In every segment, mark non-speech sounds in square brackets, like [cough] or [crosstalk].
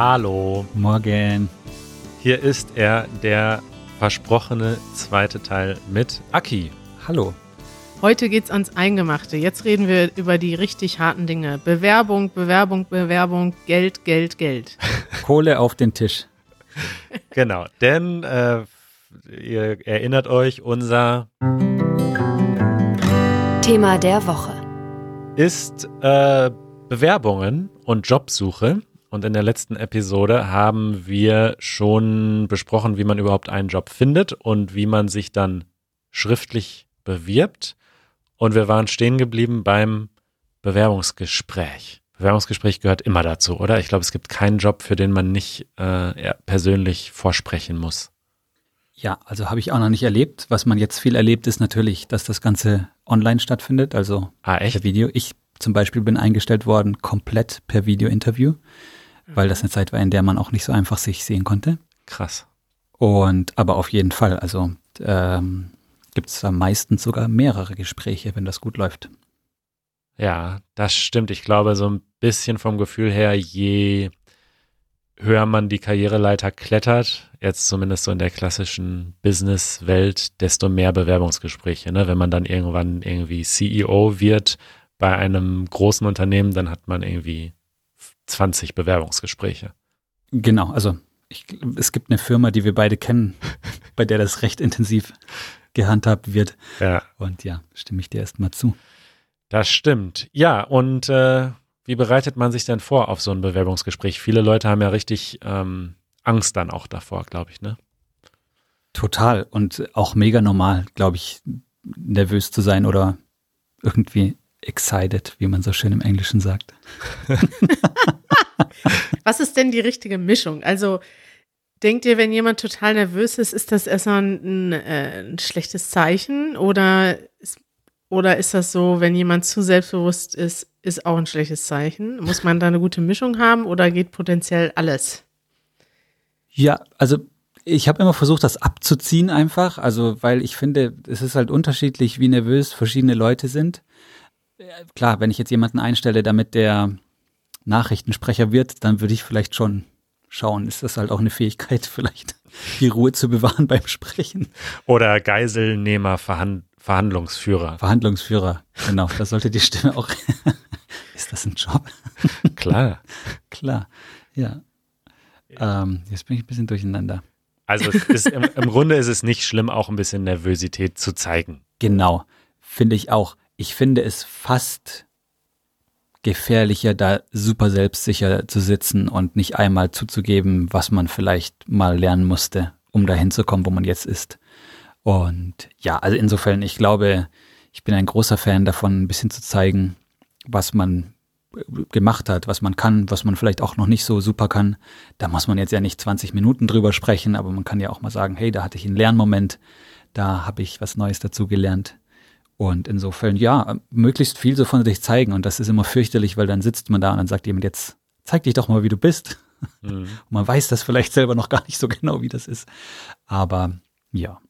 Hallo. Morgen. Hier ist er, der versprochene zweite Teil mit Aki. Hallo. Heute geht's ans Eingemachte. Jetzt reden wir über die richtig harten Dinge. Bewerbung, Bewerbung, Bewerbung, Geld, Geld, Geld. [laughs] Kohle auf den Tisch. Genau, denn äh, ihr erinnert euch, unser Thema der Woche ist äh, Bewerbungen und Jobsuche. Und in der letzten Episode haben wir schon besprochen, wie man überhaupt einen Job findet und wie man sich dann schriftlich bewirbt. Und wir waren stehen geblieben beim Bewerbungsgespräch. Bewerbungsgespräch gehört immer dazu, oder? Ich glaube, es gibt keinen Job, für den man nicht äh, persönlich vorsprechen muss. Ja, also habe ich auch noch nicht erlebt. Was man jetzt viel erlebt, ist natürlich, dass das Ganze online stattfindet, also ah, echt? per Video. Ich zum Beispiel bin eingestellt worden komplett per Video-Interview, weil das eine Zeit war, in der man auch nicht so einfach sich sehen konnte. Krass. Und aber auf jeden Fall, also ähm, gibt es da meistens sogar mehrere Gespräche, wenn das gut läuft. Ja, das stimmt. Ich glaube, so ein bisschen vom Gefühl her, je höher man die Karriereleiter klettert, jetzt zumindest so in der klassischen Business-Welt, desto mehr Bewerbungsgespräche. Ne? Wenn man dann irgendwann irgendwie CEO wird bei einem großen Unternehmen, dann hat man irgendwie 20 Bewerbungsgespräche. Genau, also ich, es gibt eine Firma, die wir beide kennen, [laughs] bei der das recht intensiv gehandhabt wird. Ja. Und ja, stimme ich dir erstmal zu. Das stimmt. Ja, und äh, wie bereitet man sich denn vor auf so ein Bewerbungsgespräch? Viele Leute haben ja richtig ähm, Angst dann auch davor, glaube ich, ne? Total und auch mega normal, glaube ich, nervös zu sein oder irgendwie excited, wie man so schön im Englischen sagt. [laughs] Was ist denn die richtige Mischung? Also denkt ihr, wenn jemand total nervös ist, ist das erstmal ein, äh, ein schlechtes Zeichen oder ist, oder ist das so, wenn jemand zu selbstbewusst ist, ist auch ein schlechtes Zeichen? Muss man da eine gute Mischung haben oder geht potenziell alles? Ja, also ich habe immer versucht, das abzuziehen einfach, also weil ich finde, es ist halt unterschiedlich, wie nervös verschiedene Leute sind. Klar, wenn ich jetzt jemanden einstelle, damit der Nachrichtensprecher wird, dann würde ich vielleicht schon schauen, ist das halt auch eine Fähigkeit, [laughs] vielleicht die Ruhe zu bewahren beim Sprechen. Oder Geiselnehmer, Verhand Verhandlungsführer. Verhandlungsführer, genau, da sollte die Stimme auch. [laughs] ist das ein Job? [laughs] Klar. Klar, ja. Ähm, jetzt bin ich ein bisschen durcheinander. Also ist, im, im Grunde ist es nicht schlimm, auch ein bisschen Nervosität zu zeigen. Genau, finde ich auch. Ich finde es fast gefährlicher, da super selbstsicher zu sitzen und nicht einmal zuzugeben, was man vielleicht mal lernen musste, um dahin zu kommen, wo man jetzt ist. Und ja, also insofern, ich glaube, ich bin ein großer Fan davon, ein bisschen zu zeigen, was man gemacht hat, was man kann, was man vielleicht auch noch nicht so super kann. Da muss man jetzt ja nicht 20 Minuten drüber sprechen, aber man kann ja auch mal sagen, hey, da hatte ich einen Lernmoment, da habe ich was Neues dazu gelernt. Und insofern, ja, möglichst viel so von sich zeigen. Und das ist immer fürchterlich, weil dann sitzt man da und dann sagt jemand, jetzt zeig dich doch mal, wie du bist. Mhm. Und [laughs] man weiß das vielleicht selber noch gar nicht so genau, wie das ist. Aber ja.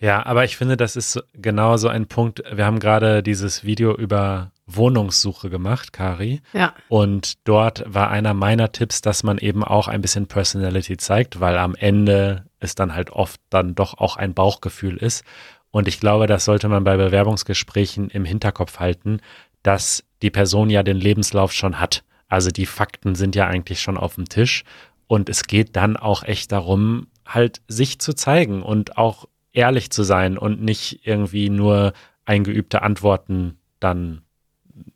Ja, aber ich finde, das ist genau so ein Punkt. Wir haben gerade dieses Video über Wohnungssuche gemacht, Kari. Ja. Und dort war einer meiner Tipps, dass man eben auch ein bisschen Personality zeigt, weil am Ende es dann halt oft dann doch auch ein Bauchgefühl ist. Und ich glaube, das sollte man bei Bewerbungsgesprächen im Hinterkopf halten, dass die Person ja den Lebenslauf schon hat. Also die Fakten sind ja eigentlich schon auf dem Tisch. Und es geht dann auch echt darum, halt sich zu zeigen und auch ehrlich zu sein und nicht irgendwie nur eingeübte Antworten dann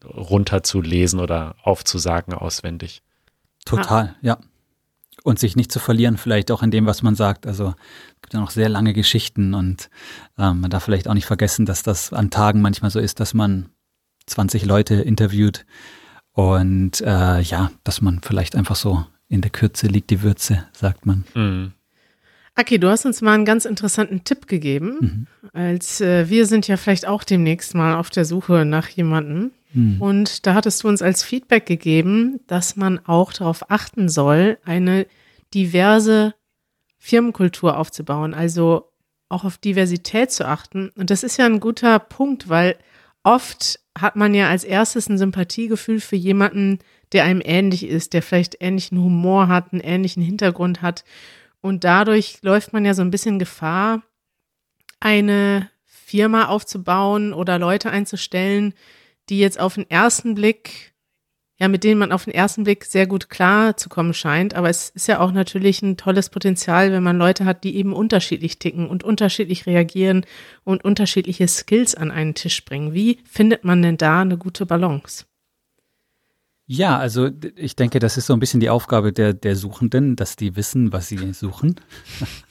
runterzulesen oder aufzusagen auswendig. Total, ja. Und sich nicht zu verlieren, vielleicht auch in dem, was man sagt. Also es gibt ja noch sehr lange Geschichten und ähm, man darf vielleicht auch nicht vergessen, dass das an Tagen manchmal so ist, dass man 20 Leute interviewt und äh, ja, dass man vielleicht einfach so in der Kürze liegt die Würze, sagt man. Mhm. Aki, du hast uns mal einen ganz interessanten Tipp gegeben, mhm. als äh, wir sind ja vielleicht auch demnächst mal auf der Suche nach jemandem. Mhm. Und da hattest du uns als Feedback gegeben, dass man auch darauf achten soll, eine diverse Firmenkultur aufzubauen, also auch auf Diversität zu achten. Und das ist ja ein guter Punkt, weil oft hat man ja als erstes ein Sympathiegefühl für jemanden, der einem ähnlich ist, der vielleicht ähnlichen Humor hat, einen ähnlichen Hintergrund hat. Und dadurch läuft man ja so ein bisschen Gefahr, eine Firma aufzubauen oder Leute einzustellen, die jetzt auf den ersten Blick, ja, mit denen man auf den ersten Blick sehr gut klar zu kommen scheint. Aber es ist ja auch natürlich ein tolles Potenzial, wenn man Leute hat, die eben unterschiedlich ticken und unterschiedlich reagieren und unterschiedliche Skills an einen Tisch bringen. Wie findet man denn da eine gute Balance? Ja, also ich denke, das ist so ein bisschen die Aufgabe der, der Suchenden, dass die wissen, was sie suchen.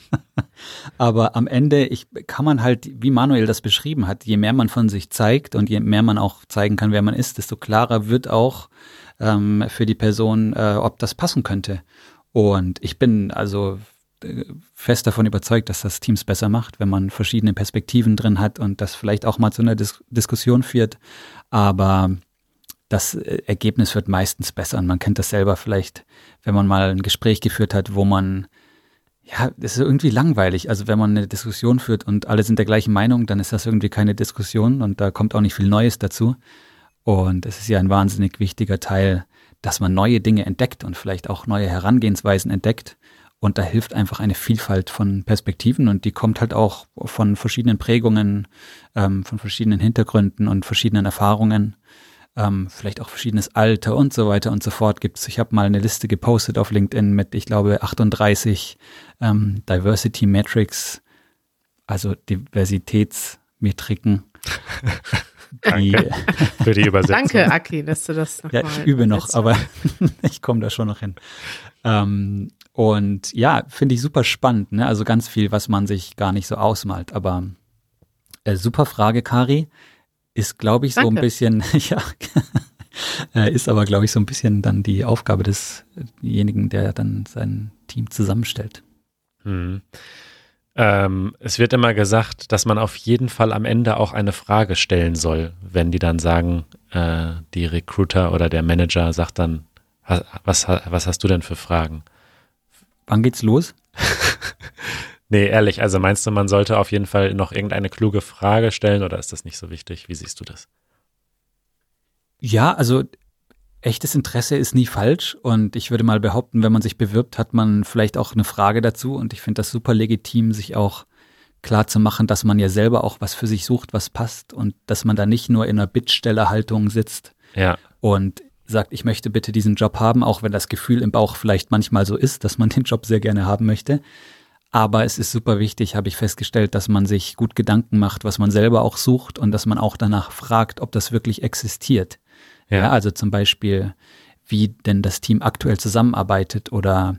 [laughs] Aber am Ende ich, kann man halt, wie Manuel das beschrieben hat, je mehr man von sich zeigt und je mehr man auch zeigen kann, wer man ist, desto klarer wird auch ähm, für die Person, äh, ob das passen könnte. Und ich bin also äh, fest davon überzeugt, dass das Teams besser macht, wenn man verschiedene Perspektiven drin hat und das vielleicht auch mal zu einer Dis Diskussion führt. Aber das äh, Ergebnis wird meistens besser. Und man kennt das selber vielleicht, wenn man mal ein Gespräch geführt hat, wo man ja, das ist irgendwie langweilig. Also wenn man eine Diskussion führt und alle sind der gleichen Meinung, dann ist das irgendwie keine Diskussion und da kommt auch nicht viel Neues dazu. Und es ist ja ein wahnsinnig wichtiger Teil, dass man neue Dinge entdeckt und vielleicht auch neue Herangehensweisen entdeckt. Und da hilft einfach eine Vielfalt von Perspektiven und die kommt halt auch von verschiedenen Prägungen, ähm, von verschiedenen Hintergründen und verschiedenen Erfahrungen ähm, vielleicht auch verschiedenes Alter und so weiter und so fort gibt's. Ich habe mal eine Liste gepostet auf LinkedIn mit, ich glaube, 38 ähm, Diversity Metrics, also Diversitätsmetriken. [laughs] die, für die Übersetzung. Danke, Aki, dass du das noch Ja, ich übe noch, aber [laughs] ich komme da schon noch hin. Ähm, und ja, finde ich super spannend, ne? Also ganz viel, was man sich gar nicht so ausmalt. Aber äh, super Frage, Kari ist, glaube ich, so ein bisschen, [laughs] ja, äh, ist aber, glaube ich, so ein bisschen dann die Aufgabe desjenigen, der dann sein Team zusammenstellt. Hm. Ähm, es wird immer gesagt, dass man auf jeden Fall am Ende auch eine Frage stellen soll, wenn die dann sagen, äh, die Recruiter oder der Manager sagt dann, was, was, was hast du denn für Fragen? Wann geht's los? [laughs] Nee, ehrlich, also meinst du, man sollte auf jeden Fall noch irgendeine kluge Frage stellen oder ist das nicht so wichtig? Wie siehst du das? Ja, also echtes Interesse ist nie falsch und ich würde mal behaupten, wenn man sich bewirbt, hat man vielleicht auch eine Frage dazu und ich finde das super legitim, sich auch klar zu machen, dass man ja selber auch was für sich sucht, was passt und dass man da nicht nur in einer Bittstellerhaltung sitzt ja. und sagt, ich möchte bitte diesen Job haben, auch wenn das Gefühl im Bauch vielleicht manchmal so ist, dass man den Job sehr gerne haben möchte, aber es ist super wichtig, habe ich festgestellt, dass man sich gut Gedanken macht, was man selber auch sucht und dass man auch danach fragt, ob das wirklich existiert. Ja, ja also zum Beispiel, wie denn das Team aktuell zusammenarbeitet oder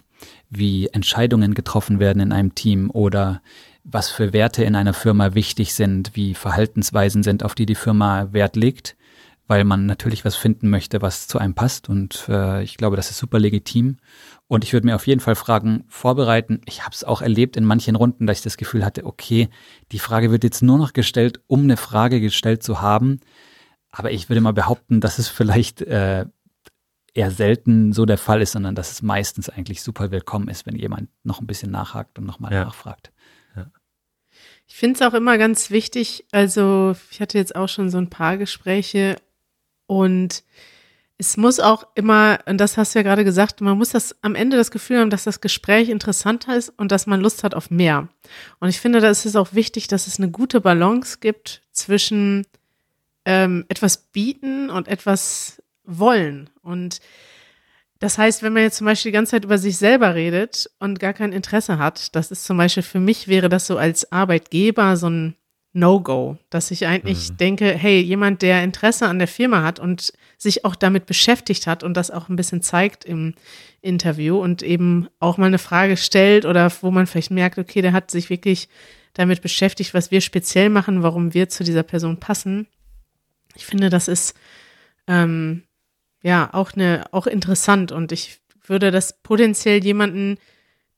wie Entscheidungen getroffen werden in einem Team oder was für Werte in einer Firma wichtig sind, wie Verhaltensweisen sind, auf die die Firma Wert legt, weil man natürlich was finden möchte, was zu einem passt. Und äh, ich glaube, das ist super legitim. Und ich würde mir auf jeden Fall Fragen vorbereiten. Ich habe es auch erlebt in manchen Runden, dass ich das Gefühl hatte, okay, die Frage wird jetzt nur noch gestellt, um eine Frage gestellt zu haben. Aber ich würde mal behaupten, dass es vielleicht äh, eher selten so der Fall ist, sondern dass es meistens eigentlich super willkommen ist, wenn jemand noch ein bisschen nachhakt und nochmal ja. nachfragt. Ja. Ich finde es auch immer ganz wichtig, also ich hatte jetzt auch schon so ein paar Gespräche und es muss auch immer, und das hast du ja gerade gesagt, man muss das am Ende das Gefühl haben, dass das Gespräch interessanter ist und dass man Lust hat auf mehr. Und ich finde, da ist es auch wichtig, dass es eine gute Balance gibt zwischen ähm, etwas bieten und etwas wollen. Und das heißt, wenn man jetzt zum Beispiel die ganze Zeit über sich selber redet und gar kein Interesse hat, das ist zum Beispiel für mich wäre das so als Arbeitgeber so ein No-Go, dass ich eigentlich mhm. denke, hey, jemand, der Interesse an der Firma hat und sich auch damit beschäftigt hat und das auch ein bisschen zeigt im Interview und eben auch mal eine Frage stellt oder wo man vielleicht merkt, okay, der hat sich wirklich damit beschäftigt, was wir speziell machen, warum wir zu dieser Person passen. Ich finde, das ist ähm, ja auch eine auch interessant und ich würde das potenziell jemanden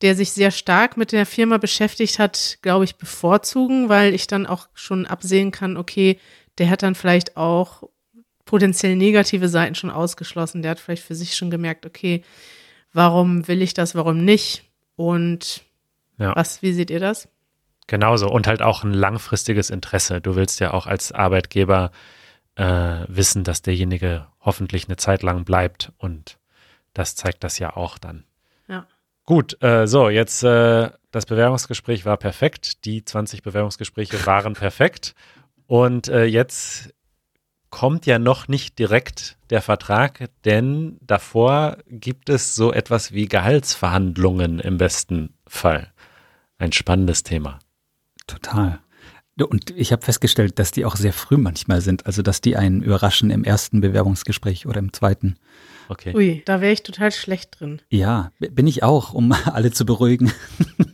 der sich sehr stark mit der Firma beschäftigt hat, glaube ich, bevorzugen, weil ich dann auch schon absehen kann, okay, der hat dann vielleicht auch potenziell negative Seiten schon ausgeschlossen. Der hat vielleicht für sich schon gemerkt, okay, warum will ich das, warum nicht? Und ja. was, wie seht ihr das? Genauso. Und halt auch ein langfristiges Interesse. Du willst ja auch als Arbeitgeber äh, wissen, dass derjenige hoffentlich eine Zeit lang bleibt und das zeigt das ja auch dann. Gut, äh, so, jetzt äh, das Bewerbungsgespräch war perfekt. Die 20 Bewerbungsgespräche waren perfekt. Und äh, jetzt kommt ja noch nicht direkt der Vertrag, denn davor gibt es so etwas wie Gehaltsverhandlungen im besten Fall. Ein spannendes Thema. Total. Und ich habe festgestellt, dass die auch sehr früh manchmal sind, also dass die einen überraschen im ersten Bewerbungsgespräch oder im zweiten. Okay. Ui, da wäre ich total schlecht drin. Ja, bin ich auch, um [laughs] alle zu beruhigen.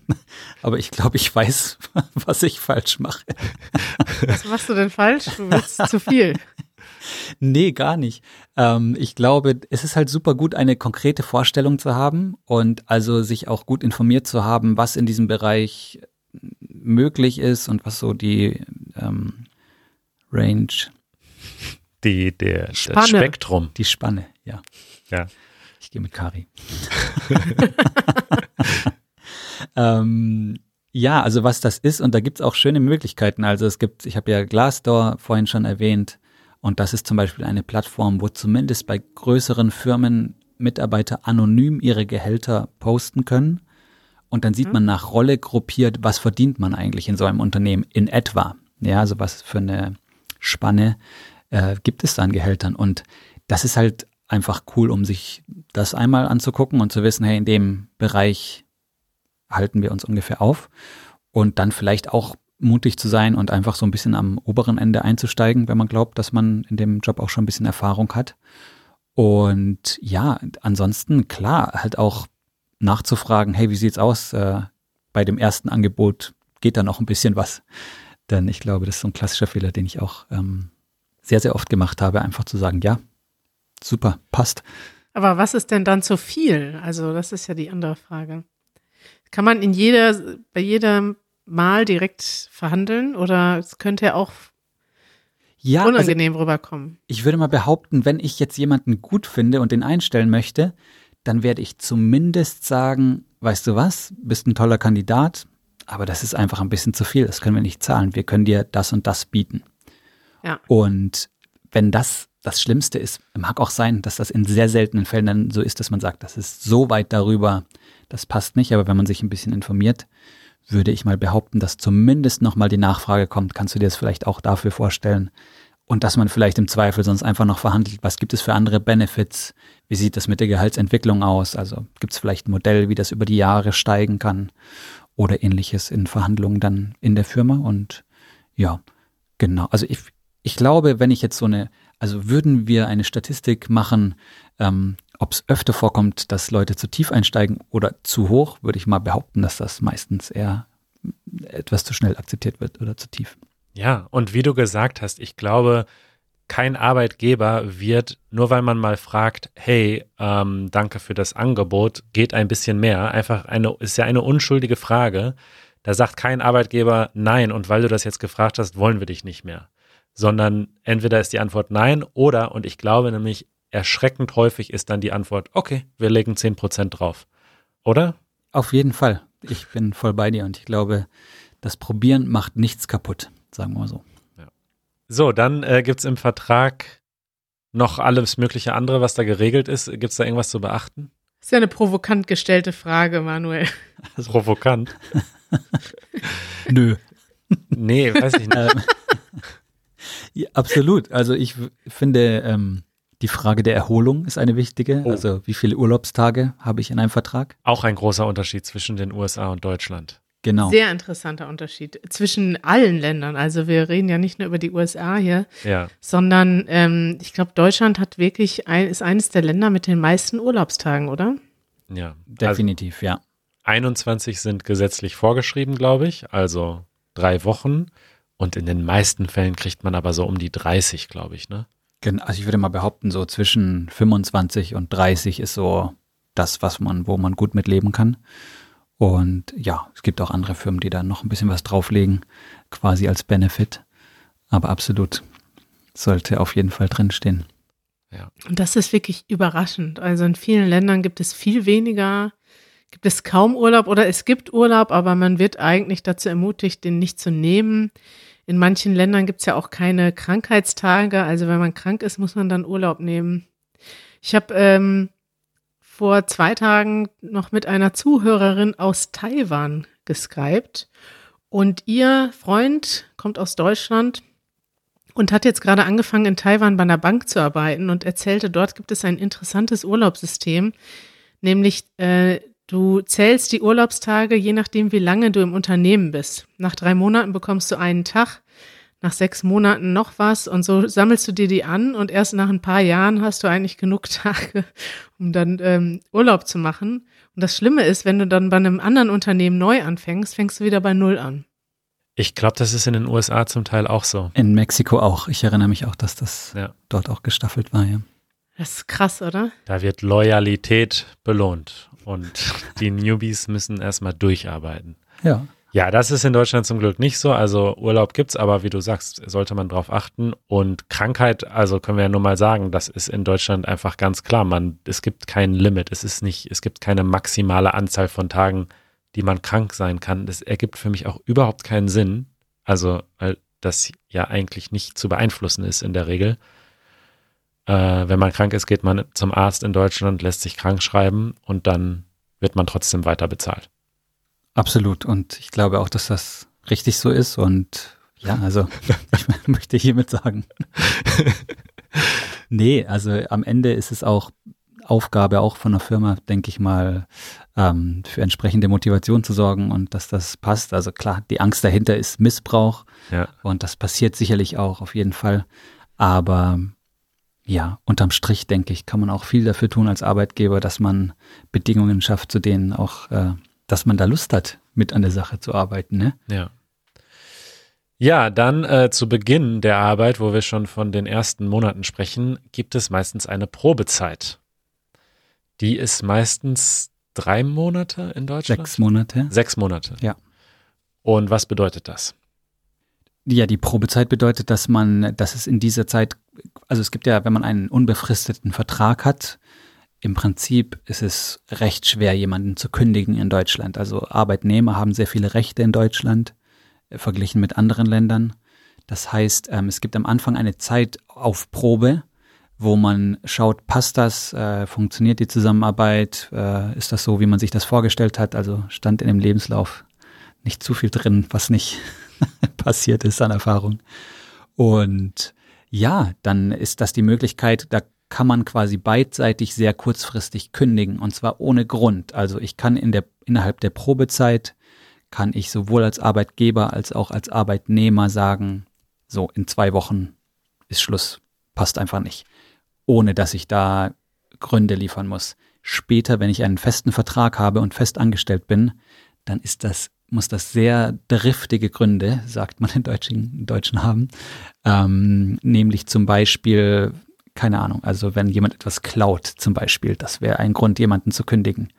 [laughs] Aber ich glaube, ich weiß, [laughs] was ich falsch mache. Was machst du denn falsch? Du willst zu viel. Nee, gar nicht. Ähm, ich glaube, es ist halt super gut, eine konkrete Vorstellung zu haben und also sich auch gut informiert zu haben, was in diesem Bereich möglich ist und was so die ähm, Range, Die, der, Spanne. das Spektrum. die Spanne, ja. Ja. Ich gehe mit Kari. [laughs] ähm, ja, also was das ist, und da gibt's auch schöne Möglichkeiten. Also es gibt, ich habe ja Glassdoor vorhin schon erwähnt, und das ist zum Beispiel eine Plattform, wo zumindest bei größeren Firmen Mitarbeiter anonym ihre Gehälter posten können. Und dann sieht man nach Rolle gruppiert, was verdient man eigentlich in so einem Unternehmen in etwa. Ja, also was für eine Spanne äh, gibt es da an Gehältern. Und das ist halt einfach cool, um sich das einmal anzugucken und zu wissen, hey, in dem Bereich halten wir uns ungefähr auf. Und dann vielleicht auch mutig zu sein und einfach so ein bisschen am oberen Ende einzusteigen, wenn man glaubt, dass man in dem Job auch schon ein bisschen Erfahrung hat. Und ja, ansonsten klar, halt auch nachzufragen, hey, wie sieht's aus? Äh, bei dem ersten Angebot geht da noch ein bisschen was. Denn ich glaube, das ist so ein klassischer Fehler, den ich auch ähm, sehr, sehr oft gemacht habe, einfach zu sagen, ja, super, passt. Aber was ist denn dann zu viel? Also, das ist ja die andere Frage. Kann man in jeder, bei jedem Mal direkt verhandeln oder es könnte ja auch Ja, also unangenehm rüberkommen? ich würde mal behaupten, wenn ich jetzt jemanden gut finde und den einstellen möchte, dann werde ich zumindest sagen, weißt du was, bist ein toller Kandidat, aber das ist einfach ein bisschen zu viel, das können wir nicht zahlen. Wir können dir das und das bieten. Ja. Und wenn das das Schlimmste ist, mag auch sein, dass das in sehr seltenen Fällen dann so ist, dass man sagt, das ist so weit darüber, das passt nicht, aber wenn man sich ein bisschen informiert, würde ich mal behaupten, dass zumindest nochmal die Nachfrage kommt, kannst du dir das vielleicht auch dafür vorstellen? Und dass man vielleicht im Zweifel sonst einfach noch verhandelt, was gibt es für andere Benefits? Wie sieht das mit der Gehaltsentwicklung aus? Also gibt es vielleicht ein Modell, wie das über die Jahre steigen kann oder ähnliches in Verhandlungen dann in der Firma? Und ja, genau. Also ich, ich glaube, wenn ich jetzt so eine, also würden wir eine Statistik machen, ähm, ob es öfter vorkommt, dass Leute zu tief einsteigen oder zu hoch, würde ich mal behaupten, dass das meistens eher etwas zu schnell akzeptiert wird oder zu tief. Ja, und wie du gesagt hast, ich glaube, kein Arbeitgeber wird, nur weil man mal fragt, hey, ähm, danke für das Angebot, geht ein bisschen mehr, einfach eine, ist ja eine unschuldige Frage. Da sagt kein Arbeitgeber nein und weil du das jetzt gefragt hast, wollen wir dich nicht mehr. Sondern entweder ist die Antwort nein oder, und ich glaube nämlich, erschreckend häufig ist dann die Antwort, okay, wir legen 10% drauf. Oder? Auf jeden Fall. Ich bin voll bei dir und ich glaube, das Probieren macht nichts kaputt, sagen wir mal so. So, dann äh, gibt es im Vertrag noch alles mögliche andere, was da geregelt ist. Gibt es da irgendwas zu beachten? Das ist ja eine provokant gestellte Frage, Manuel. [laughs] Provokant. [laughs] Nö. Nee, weiß ich nicht. [laughs] Ja, absolut. Also ich finde, ähm, die Frage der Erholung ist eine wichtige. Oh. Also wie viele Urlaubstage habe ich in einem Vertrag? Auch ein großer Unterschied zwischen den USA und Deutschland. Genau. Sehr interessanter Unterschied zwischen allen Ländern. Also wir reden ja nicht nur über die USA hier, Ja, sondern ähm, ich glaube, Deutschland hat wirklich ein, ist eines der Länder mit den meisten Urlaubstagen, oder? ja. Also Definitiv, ja. 21 sind gesetzlich vorgeschrieben, glaube ich, also drei Wochen. Und in den meisten Fällen kriegt man aber so um die 30, glaube ich, ne? Gen- Also ich würde mal behaupten, so zwischen 25 und 30 ist so das, was man, wo man gut mit leben kann. Und ja, es gibt auch andere Firmen, die da noch ein bisschen was drauflegen, quasi als Benefit. Aber absolut sollte auf jeden Fall drinstehen. Und das ist wirklich überraschend. Also in vielen Ländern gibt es viel weniger, gibt es kaum Urlaub oder es gibt Urlaub, aber man wird eigentlich dazu ermutigt, den nicht zu nehmen. In manchen Ländern gibt es ja auch keine Krankheitstage. Also wenn man krank ist, muss man dann Urlaub nehmen. Ich habe ähm, vor zwei Tagen noch mit einer Zuhörerin aus Taiwan geskypt und ihr Freund kommt aus Deutschland und hat jetzt gerade angefangen, in Taiwan bei einer Bank zu arbeiten und erzählte, dort gibt es ein interessantes Urlaubssystem, nämlich äh, du zählst die Urlaubstage je nachdem, wie lange du im Unternehmen bist. Nach drei Monaten bekommst du einen Tag, nach sechs Monaten noch was und so sammelst du dir die an und erst nach ein paar Jahren hast du eigentlich genug [laughs] Tage, um dann ähm, Urlaub zu machen. Und das Schlimme ist, wenn du dann bei einem anderen Unternehmen neu anfängst, fängst du wieder bei Null an. Ich glaube, das ist in den USA zum Teil auch so. In Mexiko auch. Ich erinnere mich auch, dass das ja. dort auch gestaffelt war, ja. Das ist krass, oder? Da wird Loyalität belohnt und die Newbies müssen erstmal durcharbeiten. Ja. Ja, das ist in Deutschland zum Glück nicht so. Also Urlaub gibt's, aber wie du sagst, sollte man drauf achten. Und Krankheit, also können wir ja nur mal sagen, das ist in Deutschland einfach ganz klar. Man, es gibt kein Limit. Es ist nicht, es gibt keine maximale Anzahl von Tagen, die man krank sein kann. Das ergibt für mich auch überhaupt keinen Sinn. Also, weil das ja eigentlich nicht zu beeinflussen ist in der Regel. Äh, wenn man krank ist, geht man zum Arzt in Deutschland, lässt sich krank schreiben und dann wird man trotzdem weiter bezahlt. Absolut. Und ich glaube auch, dass das richtig so ist. Und ja, also [laughs] ich möchte hiermit sagen. [laughs] nee, also am Ende ist es auch Aufgabe auch von der Firma, denke ich mal, ähm, für entsprechende Motivation zu sorgen und dass das passt. Also klar, die Angst dahinter ist Missbrauch ja. und das passiert sicherlich auch auf jeden Fall. Aber ja, unterm Strich, denke ich, kann man auch viel dafür tun als Arbeitgeber, dass man Bedingungen schafft, zu denen auch äh, dass man da Lust hat, mit an der Sache zu arbeiten. Ne? Ja. Ja, dann äh, zu Beginn der Arbeit, wo wir schon von den ersten Monaten sprechen, gibt es meistens eine Probezeit. Die ist meistens drei Monate in Deutschland. Sechs Monate. Sechs Monate. Ja. Und was bedeutet das? Ja, die Probezeit bedeutet, dass man, dass es in dieser Zeit, also es gibt ja, wenn man einen unbefristeten Vertrag hat, im Prinzip ist es recht schwer, jemanden zu kündigen in Deutschland. Also Arbeitnehmer haben sehr viele Rechte in Deutschland, äh, verglichen mit anderen Ländern. Das heißt, ähm, es gibt am Anfang eine Zeit auf Probe, wo man schaut, passt das, äh, funktioniert die Zusammenarbeit, äh, ist das so, wie man sich das vorgestellt hat. Also stand in dem Lebenslauf nicht zu viel drin, was nicht [laughs] passiert ist an Erfahrung. Und ja, dann ist das die Möglichkeit, da kann man quasi beidseitig sehr kurzfristig kündigen und zwar ohne Grund. Also ich kann in der, innerhalb der Probezeit kann ich sowohl als Arbeitgeber als auch als Arbeitnehmer sagen, so in zwei Wochen ist Schluss, passt einfach nicht, ohne dass ich da Gründe liefern muss. Später, wenn ich einen festen Vertrag habe und fest angestellt bin, dann ist das muss das sehr driftige Gründe, sagt man in Deutschen, Deutschen haben, ähm, nämlich zum Beispiel keine Ahnung, also wenn jemand etwas klaut zum Beispiel, das wäre ein Grund, jemanden zu kündigen.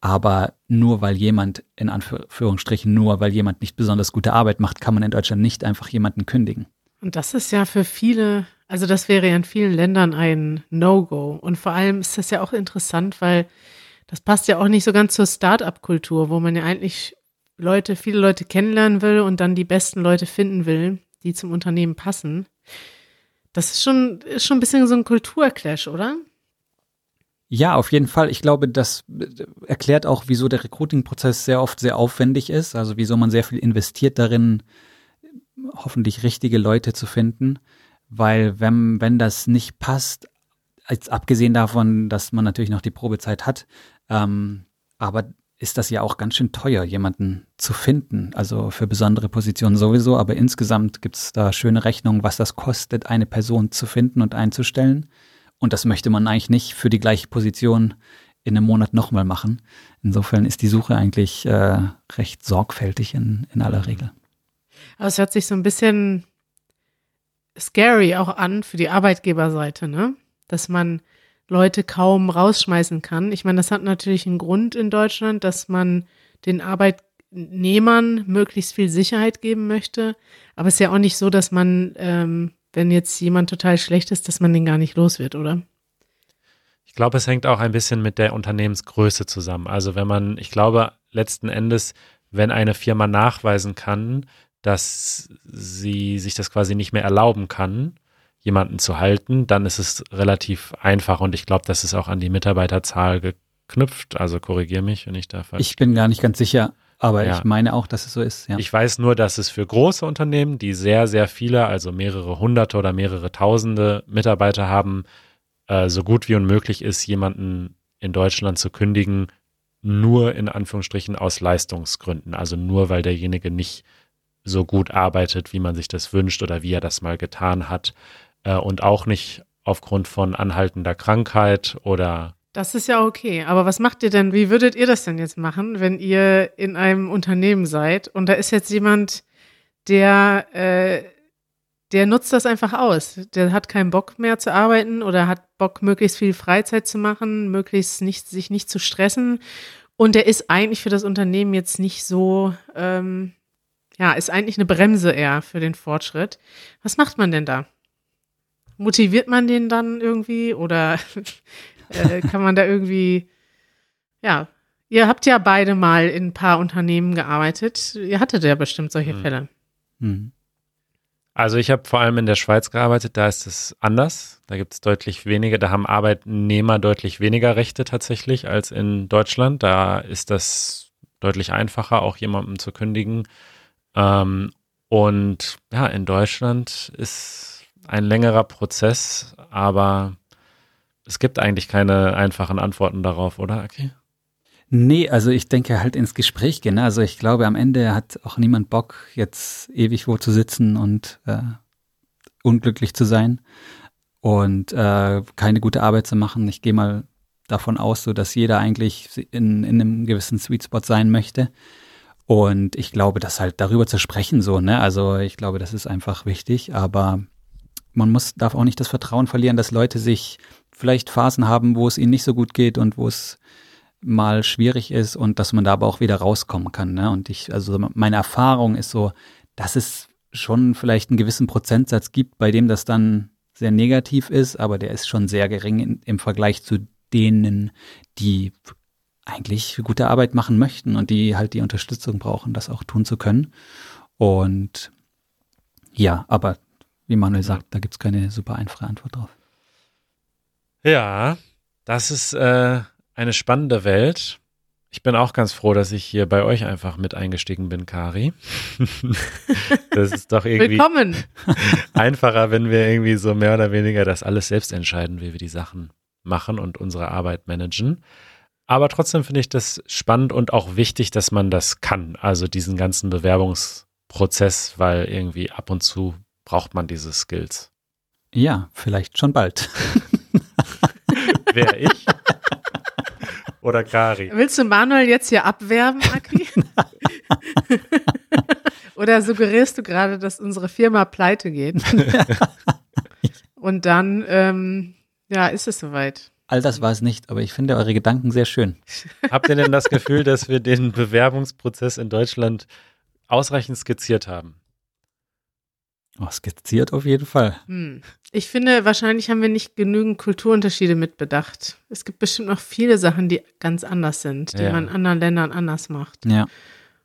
Aber nur weil jemand, in Anführungsstrichen, nur weil jemand nicht besonders gute Arbeit macht, kann man in Deutschland nicht einfach jemanden kündigen. Und das ist ja für viele, also das wäre ja in vielen Ländern ein No-Go. Und vor allem ist das ja auch interessant, weil das passt ja auch nicht so ganz zur Start-up-Kultur, wo man ja eigentlich Leute, viele Leute kennenlernen will und dann die besten Leute finden will, die zum Unternehmen passen. Das ist schon, ist schon ein bisschen so ein Kulturclash, oder? Ja, auf jeden Fall. Ich glaube, das erklärt auch, wieso der Recruiting-Prozess sehr oft sehr aufwendig ist. Also wieso man sehr viel investiert darin, hoffentlich richtige Leute zu finden. Weil wenn, wenn das nicht passt, als abgesehen davon, dass man natürlich noch die Probezeit hat, ähm, aber ist das ja auch ganz schön teuer, jemanden zu finden. Also für besondere Positionen sowieso, aber insgesamt gibt es da schöne Rechnungen, was das kostet, eine Person zu finden und einzustellen. Und das möchte man eigentlich nicht für die gleiche Position in einem Monat nochmal machen. Insofern ist die Suche eigentlich äh, recht sorgfältig in, in aller Regel. Aber es hört sich so ein bisschen scary auch an für die Arbeitgeberseite, ne? Dass man Leute kaum rausschmeißen kann. Ich meine, das hat natürlich einen Grund in Deutschland, dass man den Arbeitnehmern möglichst viel Sicherheit geben möchte. Aber es ist ja auch nicht so, dass man, ähm, wenn jetzt jemand total schlecht ist, dass man den gar nicht los wird, oder? Ich glaube, es hängt auch ein bisschen mit der Unternehmensgröße zusammen. Also wenn man, ich glaube, letzten Endes, wenn eine Firma nachweisen kann, dass sie sich das quasi nicht mehr erlauben kann, jemanden zu halten, dann ist es relativ einfach und ich glaube, das ist auch an die Mitarbeiterzahl geknüpft. Also korrigier mich, wenn ich da falsch. Ich bin gar nicht ganz sicher, aber ja. ich meine auch, dass es so ist. Ja. Ich weiß nur, dass es für große Unternehmen, die sehr, sehr viele, also mehrere hunderte oder mehrere tausende Mitarbeiter haben, äh, so gut wie unmöglich ist, jemanden in Deutschland zu kündigen, nur in Anführungsstrichen aus Leistungsgründen. Also nur, weil derjenige nicht so gut arbeitet, wie man sich das wünscht oder wie er das mal getan hat. Äh, und auch nicht aufgrund von anhaltender Krankheit oder das ist ja okay. Aber was macht ihr denn? Wie würdet ihr das denn jetzt machen, wenn ihr in einem Unternehmen seid und da ist jetzt jemand, der, äh, der nutzt das einfach aus. Der hat keinen Bock mehr zu arbeiten oder hat Bock, möglichst viel Freizeit zu machen, möglichst nicht, sich nicht zu stressen. Und der ist eigentlich für das Unternehmen jetzt nicht so, ähm, ja, ist eigentlich eine Bremse eher für den Fortschritt. Was macht man denn da? Motiviert man den dann irgendwie oder [laughs] äh, kann man da irgendwie, ja, ihr habt ja beide mal in ein paar Unternehmen gearbeitet. Ihr hattet ja bestimmt solche mhm. Fälle. Mhm. Also ich habe vor allem in der Schweiz gearbeitet, da ist es anders. Da gibt es deutlich weniger, da haben Arbeitnehmer deutlich weniger Rechte tatsächlich als in Deutschland. Da ist das deutlich einfacher, auch jemandem zu kündigen. Ähm, und ja, in Deutschland ist ein längerer Prozess, aber es gibt eigentlich keine einfachen Antworten darauf, oder, Aki? Nee, also ich denke halt ins Gespräch gehen. Ne? Also ich glaube, am Ende hat auch niemand Bock, jetzt ewig wo zu sitzen und äh, unglücklich zu sein und äh, keine gute Arbeit zu machen. Ich gehe mal davon aus, so dass jeder eigentlich in, in einem gewissen Sweet Spot sein möchte. Und ich glaube, das halt darüber zu sprechen, so, ne? Also ich glaube, das ist einfach wichtig, aber man muss, darf auch nicht das Vertrauen verlieren, dass Leute sich vielleicht Phasen haben, wo es ihnen nicht so gut geht und wo es mal schwierig ist und dass man da aber auch wieder rauskommen kann. Ne? Und ich, also meine Erfahrung ist so, dass es schon vielleicht einen gewissen Prozentsatz gibt, bei dem das dann sehr negativ ist, aber der ist schon sehr gering in, im Vergleich zu denen, die eigentlich gute Arbeit machen möchten und die halt die Unterstützung brauchen, das auch tun zu können. Und ja, aber wie Manuel sagt, da gibt es keine super einfache Antwort drauf. Ja, das ist äh, eine spannende Welt. Ich bin auch ganz froh, dass ich hier bei euch einfach mit eingestiegen bin, Kari. [laughs] das ist doch irgendwie Willkommen. [laughs] einfacher, wenn wir irgendwie so mehr oder weniger das alles selbst entscheiden, wie wir die Sachen machen und unsere Arbeit managen. Aber trotzdem finde ich das spannend und auch wichtig, dass man das kann. Also diesen ganzen Bewerbungsprozess, weil irgendwie ab und zu braucht man diese Skills. Ja, vielleicht schon bald. [laughs] Wer ich? Oder Kari? Willst du Manuel jetzt hier abwerben, Aki? [laughs] Oder suggerierst du gerade, dass unsere Firma pleite geht? [laughs] Und dann, ähm, ja, ist es soweit. All das war es nicht, aber ich finde eure Gedanken sehr schön. Habt ihr denn das Gefühl, dass wir den Bewerbungsprozess in Deutschland ausreichend skizziert haben? Oh, skizziert auf jeden Fall. Hm. Ich finde, wahrscheinlich haben wir nicht genügend Kulturunterschiede mitbedacht. Es gibt bestimmt noch viele Sachen, die ganz anders sind, die ja. man in anderen Ländern anders macht. Ja.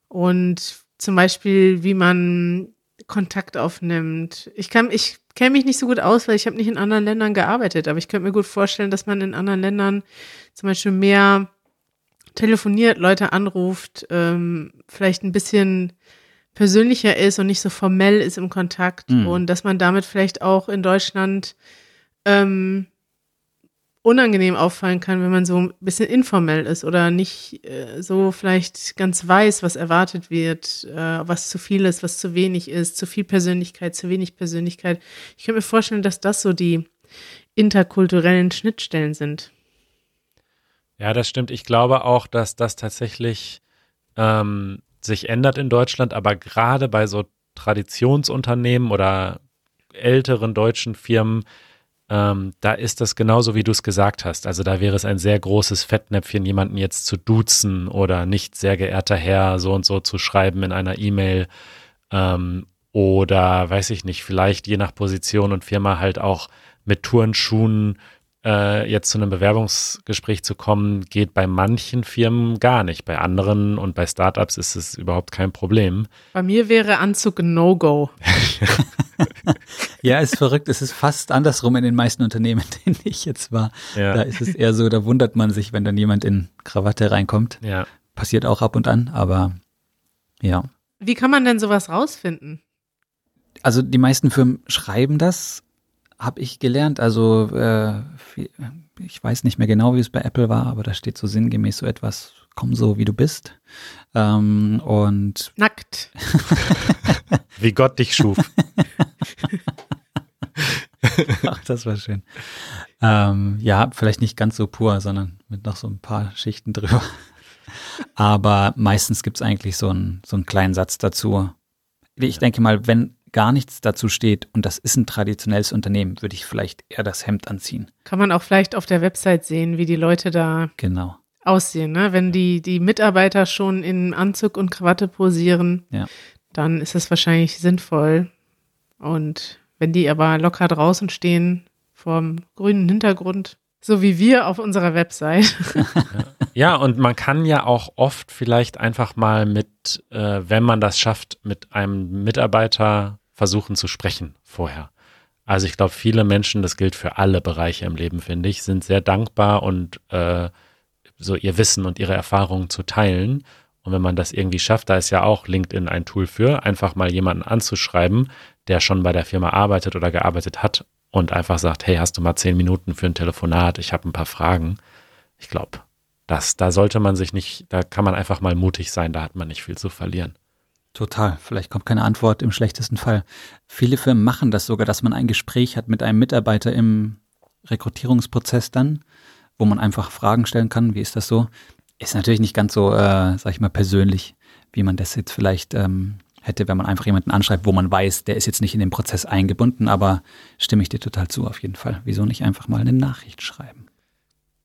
Und zum Beispiel, wie man Kontakt aufnimmt. Ich kann, ich kenne mich nicht so gut aus, weil ich habe nicht in anderen Ländern gearbeitet, aber ich könnte mir gut vorstellen, dass man in anderen Ländern zum Beispiel mehr telefoniert, Leute anruft, ähm, vielleicht ein bisschen persönlicher ist und nicht so formell ist im Kontakt mhm. und dass man damit vielleicht auch in Deutschland ähm, unangenehm auffallen kann, wenn man so ein bisschen informell ist oder nicht äh, so vielleicht ganz weiß, was erwartet wird, äh, was zu viel ist, was zu wenig ist, zu viel Persönlichkeit, zu wenig Persönlichkeit. Ich könnte mir vorstellen, dass das so die interkulturellen Schnittstellen sind. Ja, das stimmt. Ich glaube auch, dass das tatsächlich ähm, sich ändert in Deutschland, aber gerade bei so Traditionsunternehmen oder älteren deutschen Firmen, ähm, da ist das genauso, wie du es gesagt hast. Also da wäre es ein sehr großes Fettnäpfchen, jemanden jetzt zu duzen oder nicht sehr geehrter Herr so und so zu schreiben in einer E-Mail. Ähm, oder weiß ich nicht, vielleicht je nach Position und Firma halt auch mit Turnschuhen äh, jetzt zu einem Bewerbungsgespräch zu kommen, geht bei manchen Firmen gar nicht. Bei anderen und bei Startups ist es überhaupt kein Problem. Bei mir wäre Anzug No-Go. [laughs] ja, ist verrückt. Es ist fast andersrum in den meisten Unternehmen, [laughs] in denen ich jetzt war. Ja. Da ist es eher so, da wundert man sich, wenn dann jemand in Krawatte reinkommt. Ja. Passiert auch ab und an, aber ja. Wie kann man denn sowas rausfinden? Also die meisten Firmen schreiben das, habe ich gelernt. Also äh, ich weiß nicht mehr genau, wie es bei Apple war, aber da steht so sinngemäß so etwas, komm so, wie du bist. Ähm, und [laughs] nackt. wie Gott dich schuf. [laughs] Ach, das war schön. Ähm, ja, vielleicht nicht ganz so pur, sondern mit noch so ein paar Schichten drüber. Aber meistens gibt es eigentlich so, ein, so einen kleinen Satz dazu. Ich denke mal, wenn gar nichts dazu steht und das ist ein traditionelles Unternehmen, würde ich vielleicht eher das Hemd anziehen. Kann man auch vielleicht auf der Website sehen, wie die Leute da genau. aussehen. Ne? Wenn die, die Mitarbeiter schon in Anzug und Krawatte posieren, ja. dann ist es wahrscheinlich sinnvoll. Und wenn die aber locker draußen stehen, vorm grünen Hintergrund, so wie wir auf unserer Website. [laughs] ja, und man kann ja auch oft vielleicht einfach mal mit, äh, wenn man das schafft, mit einem Mitarbeiter versuchen zu sprechen vorher. Also ich glaube, viele Menschen, das gilt für alle Bereiche im Leben, finde ich, sind sehr dankbar und äh, so ihr Wissen und ihre Erfahrungen zu teilen. Und wenn man das irgendwie schafft, da ist ja auch LinkedIn ein Tool für, einfach mal jemanden anzuschreiben, der schon bei der Firma arbeitet oder gearbeitet hat und einfach sagt, hey, hast du mal zehn Minuten für ein Telefonat? Ich habe ein paar Fragen. Ich glaube, das, da sollte man sich nicht, da kann man einfach mal mutig sein, da hat man nicht viel zu verlieren. Total. Vielleicht kommt keine Antwort im schlechtesten Fall. Viele Firmen machen das sogar, dass man ein Gespräch hat mit einem Mitarbeiter im Rekrutierungsprozess dann, wo man einfach Fragen stellen kann. Wie ist das so? Ist natürlich nicht ganz so, äh, sag ich mal, persönlich, wie man das jetzt vielleicht ähm, hätte, wenn man einfach jemanden anschreibt, wo man weiß, der ist jetzt nicht in den Prozess eingebunden, aber stimme ich dir total zu auf jeden Fall. Wieso nicht einfach mal eine Nachricht schreiben?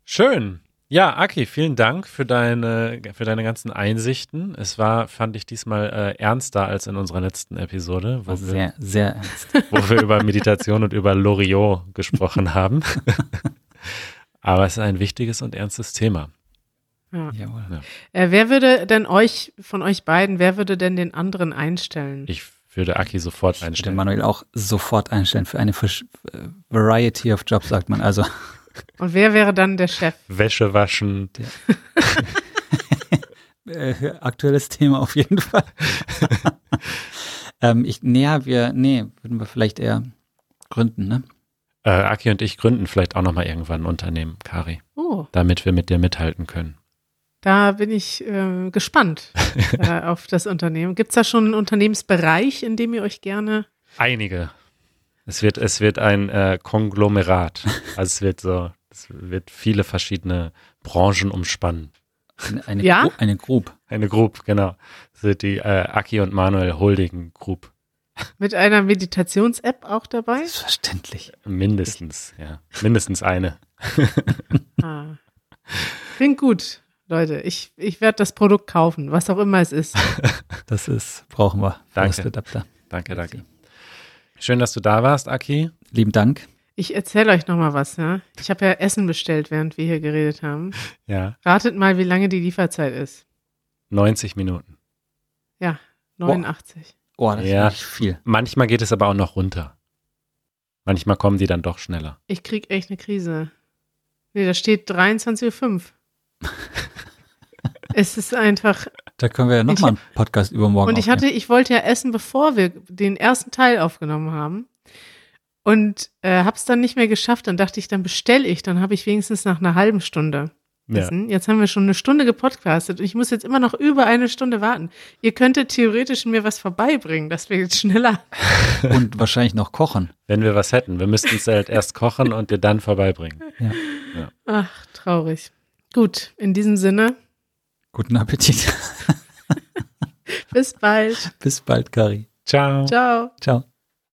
Schön. Ja, Aki, vielen Dank für deine, für deine ganzen Einsichten. Es war, fand ich diesmal äh, ernster als in unserer letzten Episode. Wo sehr, wir, sehr ernst. [laughs] Wo wir über Meditation und über Loriot gesprochen [laughs] haben. Aber es ist ein wichtiges und ernstes Thema. Ja. Jawohl. Ja. Äh, wer würde denn euch, von euch beiden, wer würde denn den anderen einstellen? Ich würde Aki sofort einstellen. Ich würde Manuel auch sofort einstellen für eine äh, Variety of Jobs, sagt man. Also und wer wäre dann der Chef? Wäsche waschen. [laughs] äh, aktuelles Thema auf jeden Fall. [laughs] ähm, ich, nee, wir, nee, würden wir vielleicht eher gründen, ne? Äh, Aki und ich gründen vielleicht auch nochmal irgendwann ein Unternehmen, Kari. Oh. Damit wir mit dir mithalten können. Da bin ich äh, gespannt [laughs] äh, auf das Unternehmen. Gibt es da schon einen Unternehmensbereich, in dem ihr euch gerne. Einige. Es wird, es wird ein äh, Konglomerat. [laughs] Also es wird so, es wird viele verschiedene Branchen umspannen. Eine, eine, ja? Gru eine Group. Eine Group, genau. Das wird die äh, Aki und Manuel Holding Group. Mit einer Meditations-App auch dabei? Selbstverständlich. Mindestens, ja. Mindestens eine. [laughs] ah. Klingt gut, Leute. Ich, ich werde das Produkt kaufen, was auch immer es ist. [laughs] Das ist, brauchen wir. Danke. Danke, danke. Schön, dass du da warst, Aki. Lieben Dank. Ich erzähle euch noch mal was, ja. Ich habe ja Essen bestellt, während wir hier geredet haben. Ja. Ratet mal, wie lange die Lieferzeit ist. 90 Minuten. Ja, 89. Oh, das ja. ist nicht viel. Manchmal geht es aber auch noch runter. Manchmal kommen die dann doch schneller. Ich krieg echt eine Krise. Nee, da steht 23.05 Uhr. [laughs] es ist einfach. Da können wir ja nochmal einen Podcast übermorgen Und ich hatte, ich wollte ja essen, bevor wir den ersten Teil aufgenommen haben. Und äh, habe es dann nicht mehr geschafft. Dann dachte ich, dann bestelle ich. Dann habe ich wenigstens nach einer halben Stunde essen. Ja. Jetzt haben wir schon eine Stunde gepodcastet und ich muss jetzt immer noch über eine Stunde warten. Ihr könntet theoretisch mir was vorbeibringen. Das wäre jetzt schneller. [laughs] Und wahrscheinlich noch kochen. Wenn wir was hätten. Wir müssten es halt erst kochen und dir dann vorbeibringen. Ja. ja. Ach, traurig. Gut, in diesem Sinne. Guten Appetit. Bis bald. Bis bald, Kari. Ciao. Ciao. Ciao.